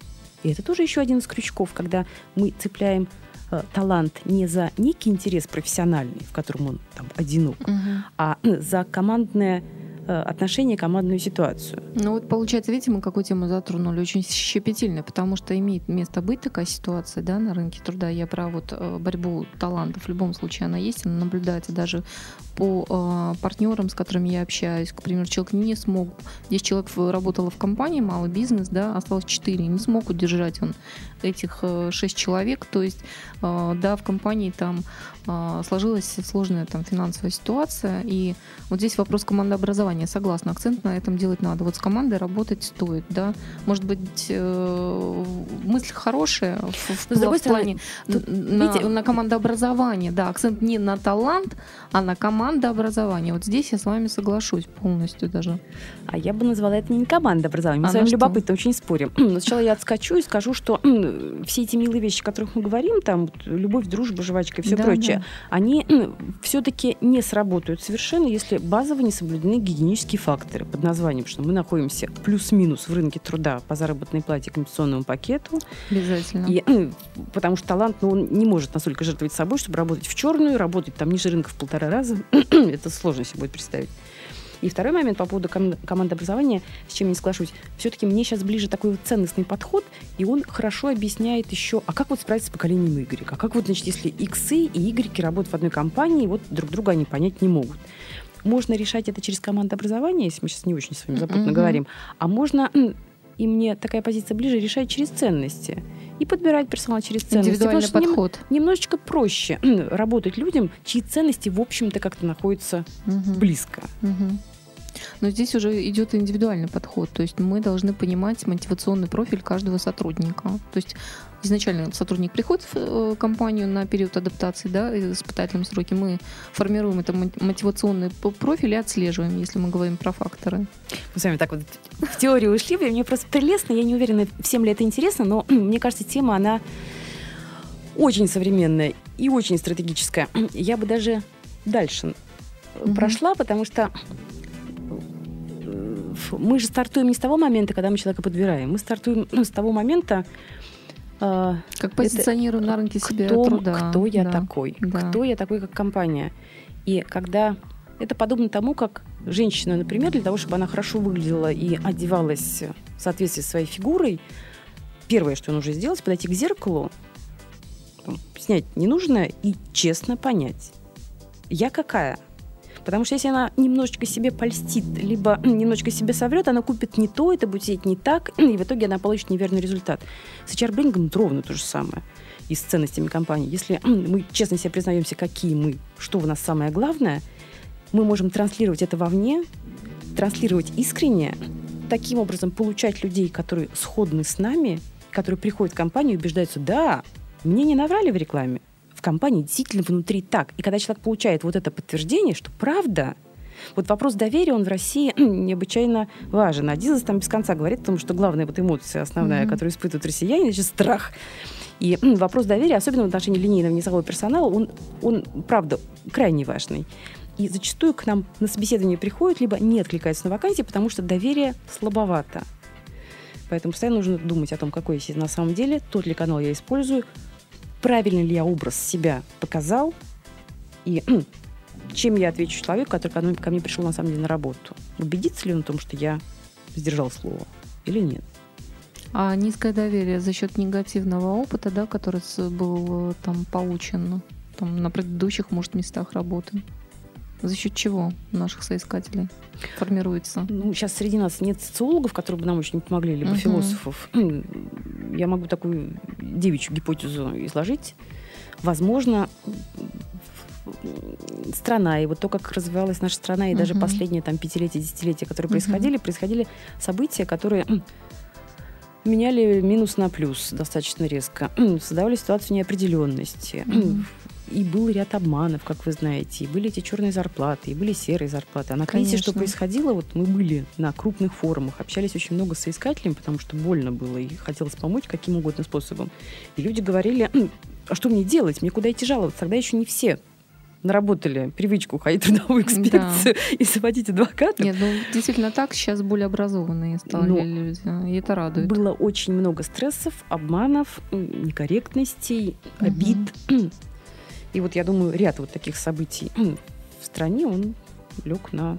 И это тоже еще один из крючков, когда мы цепляем э, талант не за некий интерес профессиональный, в котором он там одинок, угу. а за командное Э, отношение, командную ситуацию. Ну вот получается, видите, мы какую тему затронули, очень щепетильно, потому что имеет место быть такая ситуация да, на рынке труда. Я про вот э, борьбу талантов. В любом случае она есть, она наблюдается даже по э, партнерам, с которыми я общаюсь. К примеру, человек не смог, 10 человек работало в компании, малый бизнес, да, осталось 4, не смог удержать он этих э, 6 человек. То есть, э, да, в компании там э, сложилась сложная там финансовая ситуация, и вот здесь вопрос командообразования согласна, акцент на этом делать надо. Вот с командой работать стоит, да. Может быть, мысль хорошая в, в, в плане тут, на, видите, на командообразование, да, акцент не на талант, а на командообразование. Вот здесь я с вами соглашусь полностью даже. А я бы назвала это не командообразование. Мы а с вами любопытно очень спорим. Но сначала я отскочу и скажу, что все эти милые вещи, о которых мы говорим, там любовь, дружба, жвачка и все да, прочее, да. они все-таки не сработают совершенно, если базово не соблюдены гигиенические факторы под названием, что мы находимся плюс-минус в рынке труда по заработной плате компенсационному пакету. Обязательно. И, потому что талант, ну, он не может настолько жертвовать собой, чтобы работать в черную, работать там ниже рынка в полтора раза. Это сложно себе будет представить. И второй момент по поводу ком- команды образования, с чем я не соглашусь. Все-таки мне сейчас ближе такой вот ценностный подход, и он хорошо объясняет еще, а как вот справиться с поколением Y? А как вот, значит, если иксы и Y работают в одной компании, вот друг друга они понять не могут. Можно решать это через командообразование, если мы сейчас не очень с вами запутно mm-hmm. говорим, а можно и мне такая позиция ближе, решать через ценности. И подбирать персонал через ценности. Индивидуальный подход. Нем, немножечко проще работать людям, чьи ценности, в общем-то, как-то находятся угу. близко. Угу. Но здесь уже идет индивидуальный подход. То есть мы должны понимать мотивационный профиль каждого сотрудника. То есть изначально сотрудник приходит в э, компанию на период адаптации, да, испытательном сроке, мы формируем это мотивационный профиль и отслеживаем, если мы говорим про факторы. Мы с вами так вот в теорию ушли, мне просто прелестно, я не уверена, всем ли это интересно, но мне кажется, тема, она очень современная и очень стратегическая. Я бы даже дальше mm-hmm. прошла, потому что мы же стартуем не с того момента, когда мы человека подбираем. Мы стартуем ну, с того момента, а, как позиционирую на рынке себе кто, труда. Кто я да. такой? Да. Кто я такой, как компания? И когда это подобно тому, как женщина, например, для того, чтобы она хорошо выглядела и одевалась в соответствии со своей фигурой, первое, что нужно сделать, подойти к зеркалу, снять ненужное и честно понять, я какая – Потому что если она немножечко себе польстит, либо немножечко себе соврет, она купит не то, это будет сидеть не так, и в итоге она получит неверный результат. С HR-брендингом ровно то же самое и с ценностями компании. Если мы честно себе признаемся, какие мы, что у нас самое главное, мы можем транслировать это вовне, транслировать искренне, таким образом получать людей, которые сходны с нами, которые приходят в компанию и убеждаются, да, мне не наврали в рекламе, в компании действительно внутри так. И когда человек получает вот это подтверждение, что правда, вот вопрос доверия, он в России необычайно важен. Адизас там без конца говорит о том, что главная вот эмоция основная, mm-hmm. которую испытывают россияне, значит, страх. И вопрос доверия, особенно в отношении линейного низового персонала, он, он, правда, крайне важный. И зачастую к нам на собеседование приходят, либо не откликаются на вакансии, потому что доверие слабовато. Поэтому постоянно нужно думать о том, какой я на самом деле, тот ли канал я использую, правильно ли я образ себя показал, и чем я отвечу человеку, который ко мне, пришел на самом деле на работу. Убедится ли он в том, что я сдержал слово или нет. А низкое доверие за счет негативного опыта, да, который был э, там получен там, на предыдущих, может, местах работы? За счет чего наших соискателей формируется? Ну, сейчас среди нас нет социологов, которые бы нам очень помогли, либо uh-huh. философов. Я могу такую девичью гипотезу изложить. Возможно, страна, и вот то, как развивалась наша страна, и uh-huh. даже последние там пятилетия, десятилетия, которые uh-huh. происходили, происходили события, которые меняли минус на плюс достаточно резко, создавали ситуацию неопределенности. Uh-huh. И был ряд обманов, как вы знаете, и были эти черные зарплаты, и были серые зарплаты. А на кризисе что происходило? Вот мы были на крупных форумах, общались очень много с соискателями, потому что больно было, и хотелось помочь каким угодно способом. И люди говорили, а что мне делать? Мне куда идти жаловаться? Тогда еще не все наработали привычку ходить в трудовую экспедицию да. и заводить адвокатов. Нет, ну действительно так, сейчас более образованные стали Но люди, и это радует. Было очень много стрессов, обманов, некорректностей, угу. обид. И вот я думаю, ряд вот таких событий в стране, он лег на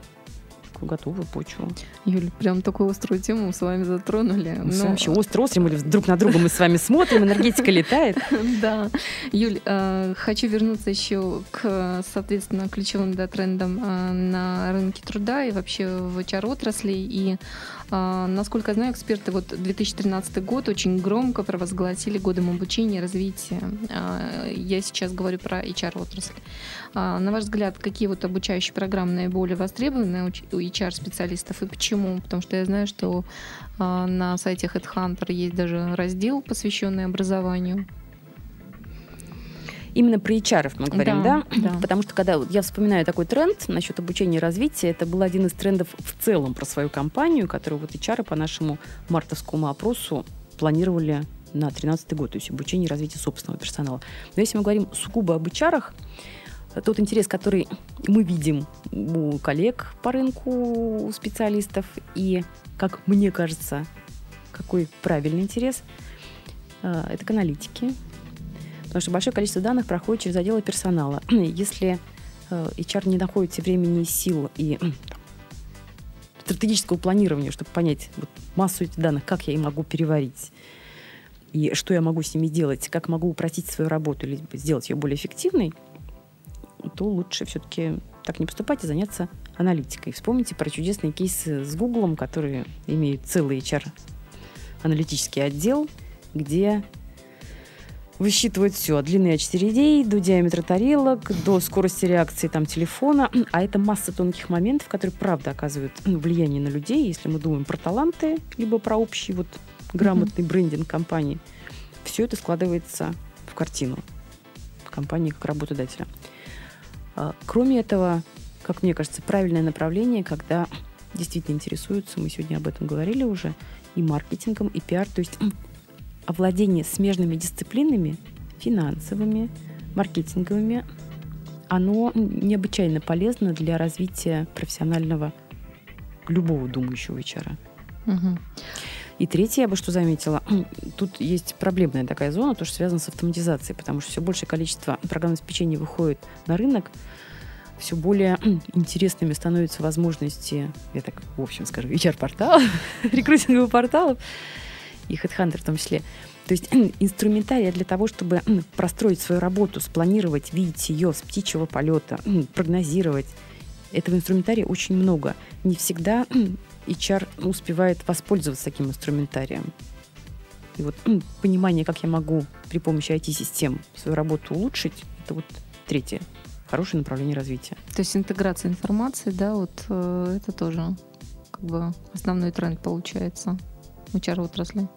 такую готовую почву. Юль, прям такую острую тему с вами затронули. Мы но... вообще остро острым или друг на друга мы с вами смотрим, энергетика летает. Да. Юль, э, хочу вернуться еще к, соответственно, ключевым да, трендам э, на рынке труда и вообще в HR-отрасли. И насколько я знаю, эксперты вот 2013 год очень громко провозгласили годом обучения и развития. А, я сейчас говорю про HR-отрасль. А, на ваш взгляд, какие вот обучающие программы наиболее востребованы у HR-специалистов и почему? Потому что я знаю, что на сайте HeadHunter есть даже раздел, посвященный образованию. Именно про HR мы говорим, да, да? да? Потому что когда я вспоминаю такой тренд насчет обучения и развития, это был один из трендов в целом про свою компанию, которую вот HR по нашему мартовскому опросу планировали на 2013 год, то есть обучение и развитие собственного персонала. Но если мы говорим сугубо об HR, тот интерес, который мы видим у коллег по рынку, у специалистов, и, как мне кажется, какой правильный интерес, э, это к аналитике, Потому что большое количество данных проходит через отделы персонала. Если э, HR не находит времени и сил и стратегического планирования, чтобы понять вот, массу этих данных, как я их могу переварить, и что я могу с ними делать, как могу упростить свою работу или сделать ее более эффективной, то лучше все-таки так не поступать и заняться аналитикой. Вспомните про чудесные кейсы с Гуглом, которые имеют целый HR-аналитический отдел, где высчитывает все, от длины очередей до диаметра тарелок, до скорости реакции там, телефона. А это масса тонких моментов, которые, правда, оказывают ну, влияние на людей. Если мы думаем про таланты, либо про общий вот грамотный mm-hmm. брендинг компании, все это складывается в картину компании как работодателя. А, кроме этого, как мне кажется, правильное направление, когда действительно интересуются, мы сегодня об этом говорили уже, и маркетингом, и пиар, то есть овладение смежными дисциплинами, финансовыми, маркетинговыми, оно необычайно полезно для развития профессионального любого думающего HR. Угу. И третье, я бы что заметила, тут есть проблемная такая зона, то, что связано с автоматизацией, потому что все большее количество программного обеспечения выходит на рынок, все более интересными становятся возможности, я так в общем скажу, HR-порталов, рекрутинговых порталов, и HeadHunter в том числе. То есть инструментария для того, чтобы простроить свою работу, спланировать, видеть ее с птичьего полета, прогнозировать. Этого инструментария очень много. Не всегда HR успевает воспользоваться таким инструментарием. И вот понимание, как я могу при помощи IT-систем свою работу улучшить, это вот третье хорошее направление развития. То есть интеграция информации, да, вот э, это тоже как бы основной тренд получается HR-отрасли.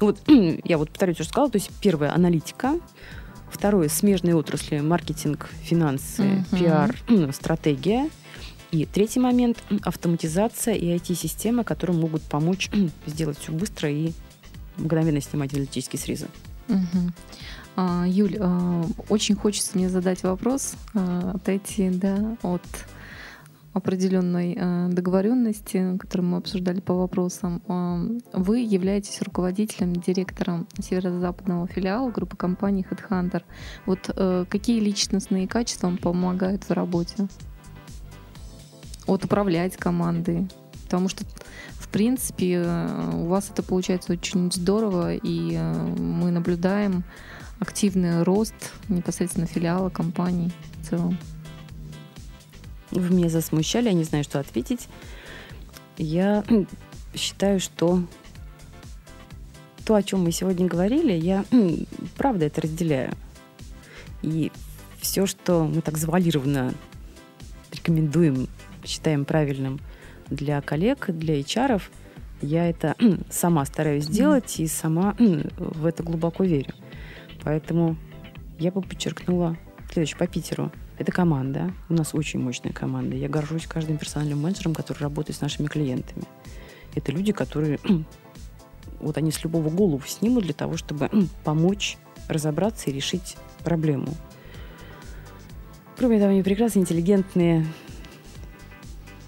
Ну вот я вот повторю, что сказала. То есть первое – аналитика. Второе – смежные отрасли, маркетинг, финансы, uh-huh. пиар, стратегия. И третий момент – автоматизация и IT-системы, которые могут помочь сделать все быстро и мгновенно снимать аналитические срезы. Угу. Юль, а, очень хочется мне задать вопрос, а, отойти да, от определенной а, договоренности, которую мы обсуждали по вопросам. А, вы являетесь руководителем, директором северо-западного филиала группы компаний HeadHunter. Вот а, какие личностные качества вам помогают в работе? Вот управлять командой. Потому что, в принципе, у вас это получается очень здорово, и мы наблюдаем активный рост непосредственно филиала компаний в целом. Вы меня засмущали, я не знаю, что ответить. Я считаю, что то, о чем мы сегодня говорили, я правда это разделяю. И все, что мы так завуалированно рекомендуем, считаем правильным для коллег, для HR, я это сама стараюсь сделать и сама в это глубоко верю. Поэтому я бы подчеркнула следующее по Питеру. Это команда. У нас очень мощная команда. Я горжусь каждым персональным менеджером, который работает с нашими клиентами. Это люди, которые вот они с любого голову снимут для того, чтобы помочь разобраться и решить проблему. Кроме того, они прекрасные, интеллигентные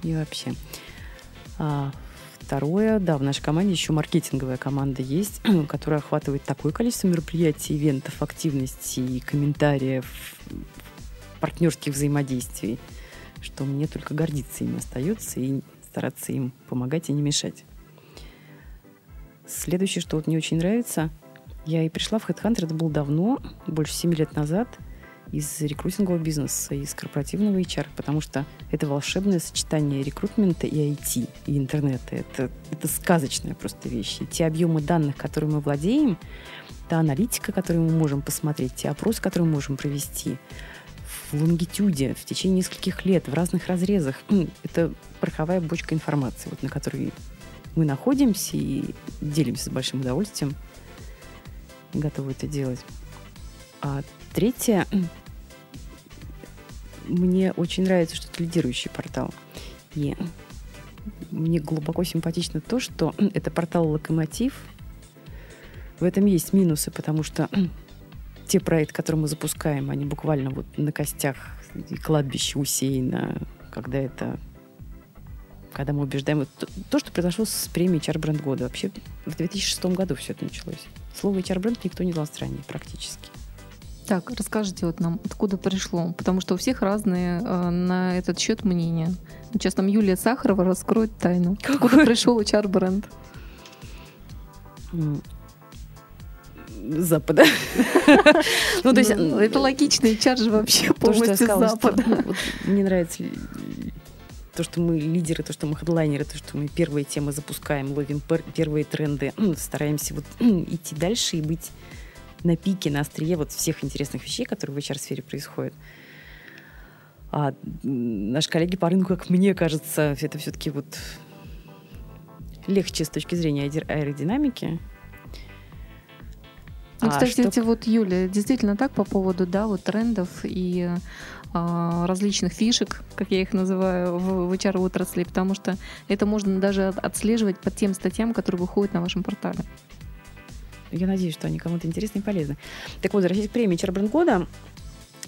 и вообще. А, Второе, да, в нашей команде еще маркетинговая команда есть, которая охватывает такое количество мероприятий, ивентов, активностей, комментариев, партнерских взаимодействий, что мне только гордиться им остается и стараться им помогать и не мешать. Следующее, что вот мне очень нравится, я и пришла в HeadHunter, это было давно, больше 7 лет назад – из рекрутингового бизнеса, из корпоративного HR, потому что это волшебное сочетание рекрутмента и IT, и интернета. Это, это сказочная просто вещь. И те объемы данных, которые мы владеем, та аналитика, которую мы можем посмотреть, те опросы, которые мы можем провести в лонгитюде, в течение нескольких лет, в разных разрезах, это пороховая бочка информации, вот, на которой мы находимся и делимся с большим удовольствием, готовы это делать. А третье, мне очень нравится, что это лидирующий портал. И мне глубоко симпатично то, что это портал «Локомотив». В этом есть минусы, потому что те проекты, которые мы запускаем, они буквально вот на костях и кладбище усеяно, когда это когда мы убеждаем... То, то, что произошло с премией HR бренд года. Вообще в 2006 году все это началось. Слово HR бренд никто не дал стране практически. Так, расскажите вот нам, откуда пришло, потому что у всех разные э, на этот счет мнения. Сейчас нам Юлия Сахарова раскроет тайну. Какой? Откуда пришел HR-бренд? Запада. Ну, то есть это логично, HR же вообще полностью Запада. Мне нравится то, что мы лидеры, то, что мы хедлайнеры, то, что мы первые темы запускаем, ловим первые тренды, стараемся вот идти дальше и быть на пике, на острие вот всех интересных вещей, которые в HR-сфере происходят. А наши коллеги по рынку, как мне кажется, это все-таки вот легче с точки зрения аэродинамики. Ну, а кстати, что... вот, Юля, действительно так по поводу, да, вот трендов и а, различных фишек, как я их называю, в, HR-отрасли, потому что это можно даже отслеживать по тем статьям, которые выходят на вашем портале. Я надеюсь, что они кому-то интересны и полезны. Так вот, возвращаясь к премии Чербренд года,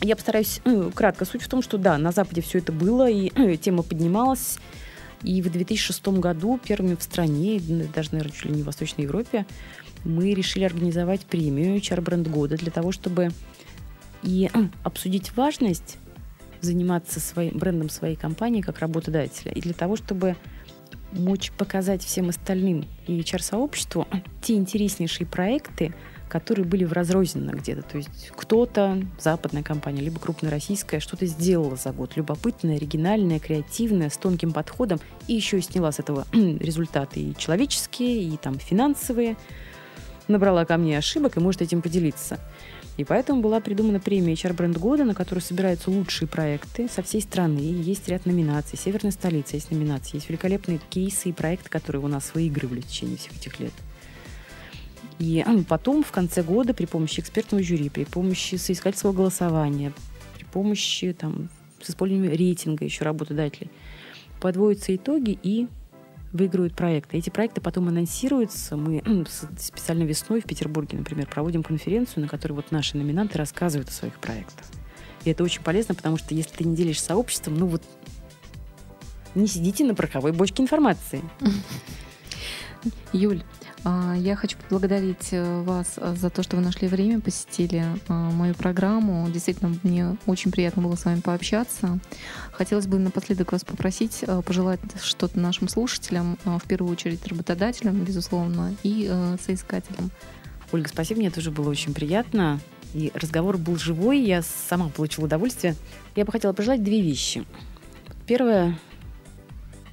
я постараюсь ну, кратко. Суть в том, что да, на Западе все это было, и тема поднималась. И в 2006 году первыми в стране, даже, наверное, чуть ли не в Восточной Европе, мы решили организовать премию HR-бренд года для того, чтобы и обсудить важность заниматься своим брендом своей компании как работодателя, и для того, чтобы мочь показать всем остальным и HR-сообществу те интереснейшие проекты, которые были в разрозненно где-то. То есть кто-то, западная компания, либо крупная российская, что-то сделала за год. Любопытное, оригинальное, креативное, с тонким подходом. И еще и сняла с этого результаты и человеческие, и там финансовые. Набрала ко мне ошибок и может этим поделиться. И поэтому была придумана премия HR бренд года, на которую собираются лучшие проекты со всей страны. Есть ряд номинаций. Северная столица есть номинации. Есть великолепные кейсы и проекты, которые у нас выигрывали в течение всех этих лет. И потом в конце года при помощи экспертного жюри, при помощи соискательского голосования, при помощи там, с использованием рейтинга еще работодателей подводятся итоги и выигрывают проекты. Эти проекты потом анонсируются. Мы специально весной в Петербурге, например, проводим конференцию, на которой вот наши номинанты рассказывают о своих проектах. И это очень полезно, потому что если ты не делишь сообществом, ну вот не сидите на пороховой бочке информации. Юль, я хочу поблагодарить э, вас э, за то, что вы нашли время, посетили э, мою программу. Действительно, мне очень приятно было с вами пообщаться. Хотелось бы напоследок вас попросить пожелать что-то нашим слушателям, в первую очередь работодателям, безусловно, и соискателям. Ольга, спасибо, мне тоже было очень приятно. И разговор был живой, я сама получила удовольствие. Я бы хотела пожелать две вещи. Первое,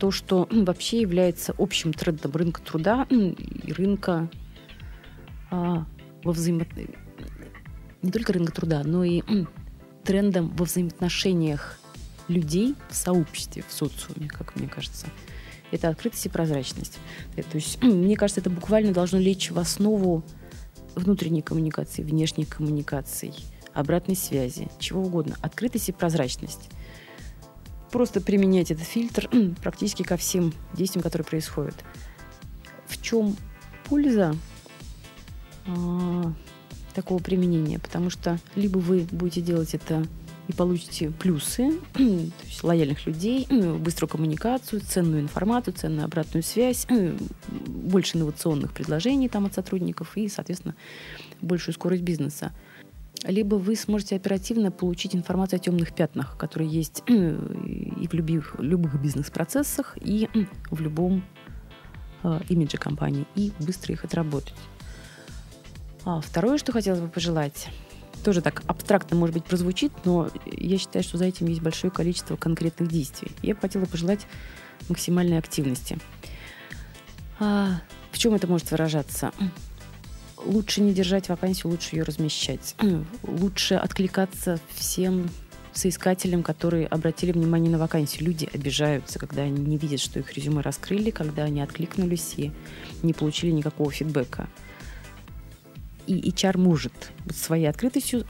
то, что вообще является общим трендом рынка труда и рынка а, во взаимо... не только рынка труда, но и трендом во взаимоотношениях людей в сообществе, в социуме, как мне кажется. Это открытость и прозрачность. Э, то есть, мне кажется, это буквально должно лечь в основу внутренней коммуникации, внешней коммуникации, обратной связи, чего угодно. Открытость и прозрачность просто применять этот фильтр практически ко всем действиям, которые происходят. В чем польза а, такого применения? Потому что либо вы будете делать это и получите плюсы, то есть лояльных людей, быструю коммуникацию, ценную информацию, ценную обратную связь, больше инновационных предложений там от сотрудников и, соответственно, большую скорость бизнеса либо вы сможете оперативно получить информацию о темных пятнах, которые есть и в любых, любых бизнес-процессах, и в любом э, имидже компании, и быстро их отработать. А второе, что хотелось бы пожелать, тоже так абстрактно, может быть, прозвучит, но я считаю, что за этим есть большое количество конкретных действий. Я бы хотела пожелать максимальной активности. А в чем это может выражаться? Лучше не держать вакансию, лучше ее размещать. Лучше откликаться всем соискателям, которые обратили внимание на вакансию. Люди обижаются, когда они не видят, что их резюме раскрыли, когда они откликнулись и не получили никакого фидбэка. И HR может своей открытостью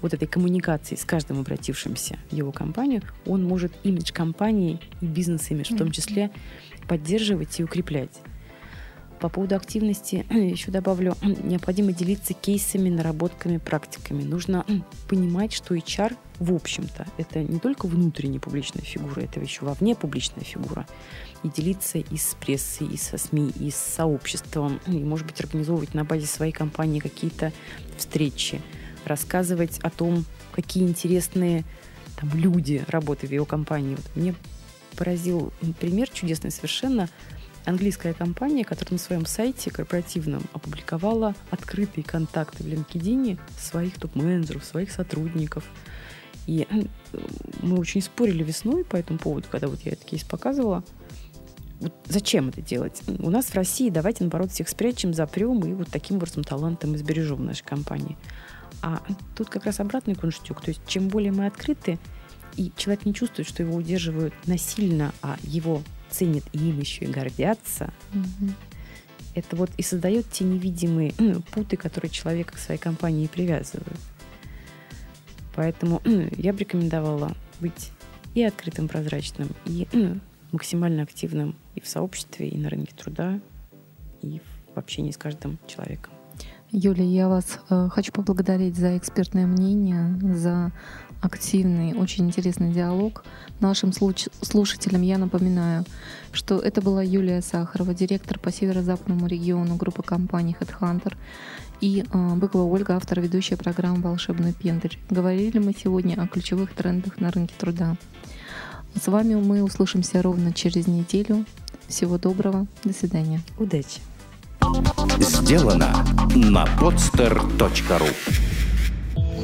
вот этой коммуникации с каждым обратившимся в его компанию, он может имидж компании и бизнес-имидж в том числе поддерживать и укреплять. По поводу активности еще добавлю, необходимо делиться кейсами, наработками, практиками. Нужно понимать, что HR, в общем-то, это не только внутренняя публичная фигура, это еще вовне публичная фигура. И делиться и с прессой, и со СМИ, и с сообществом, и, может быть, организовывать на базе своей компании какие-то встречи, рассказывать о том, какие интересные там, люди работают в его компании. Вот мне поразил пример чудесный совершенно – английская компания, которая на своем сайте корпоративном опубликовала открытые контакты в LinkedIn своих топ-менеджеров, своих сотрудников. И мы очень спорили весной по этому поводу, когда вот я этот кейс показывала. Вот зачем это делать? У нас в России давайте, наоборот, всех спрячем, запрем и вот таким образом талантом избережем в нашей компании. А тут как раз обратный кунштюк. То есть чем более мы открыты, и человек не чувствует, что его удерживают насильно, а его ценят и им еще и гордятся, угу. это вот и создает те невидимые путы, которые человека к своей компании привязывают. Поэтому я бы рекомендовала быть и открытым, прозрачным, и максимально активным и в сообществе, и на рынке труда, и в общении с каждым человеком. Юлия, я вас э, хочу поблагодарить за экспертное мнение, за активный, очень интересный диалог. Нашим слушателям я напоминаю, что это была Юлия Сахарова, директор по северо-западному региону группы компаний HeadHunter и э, Быкова Ольга, автор ведущей программы «Волшебный пендель». Говорили мы сегодня о ключевых трендах на рынке труда. С вами мы услышимся ровно через неделю. Всего доброго. До свидания. Удачи. Сделано на podster.ru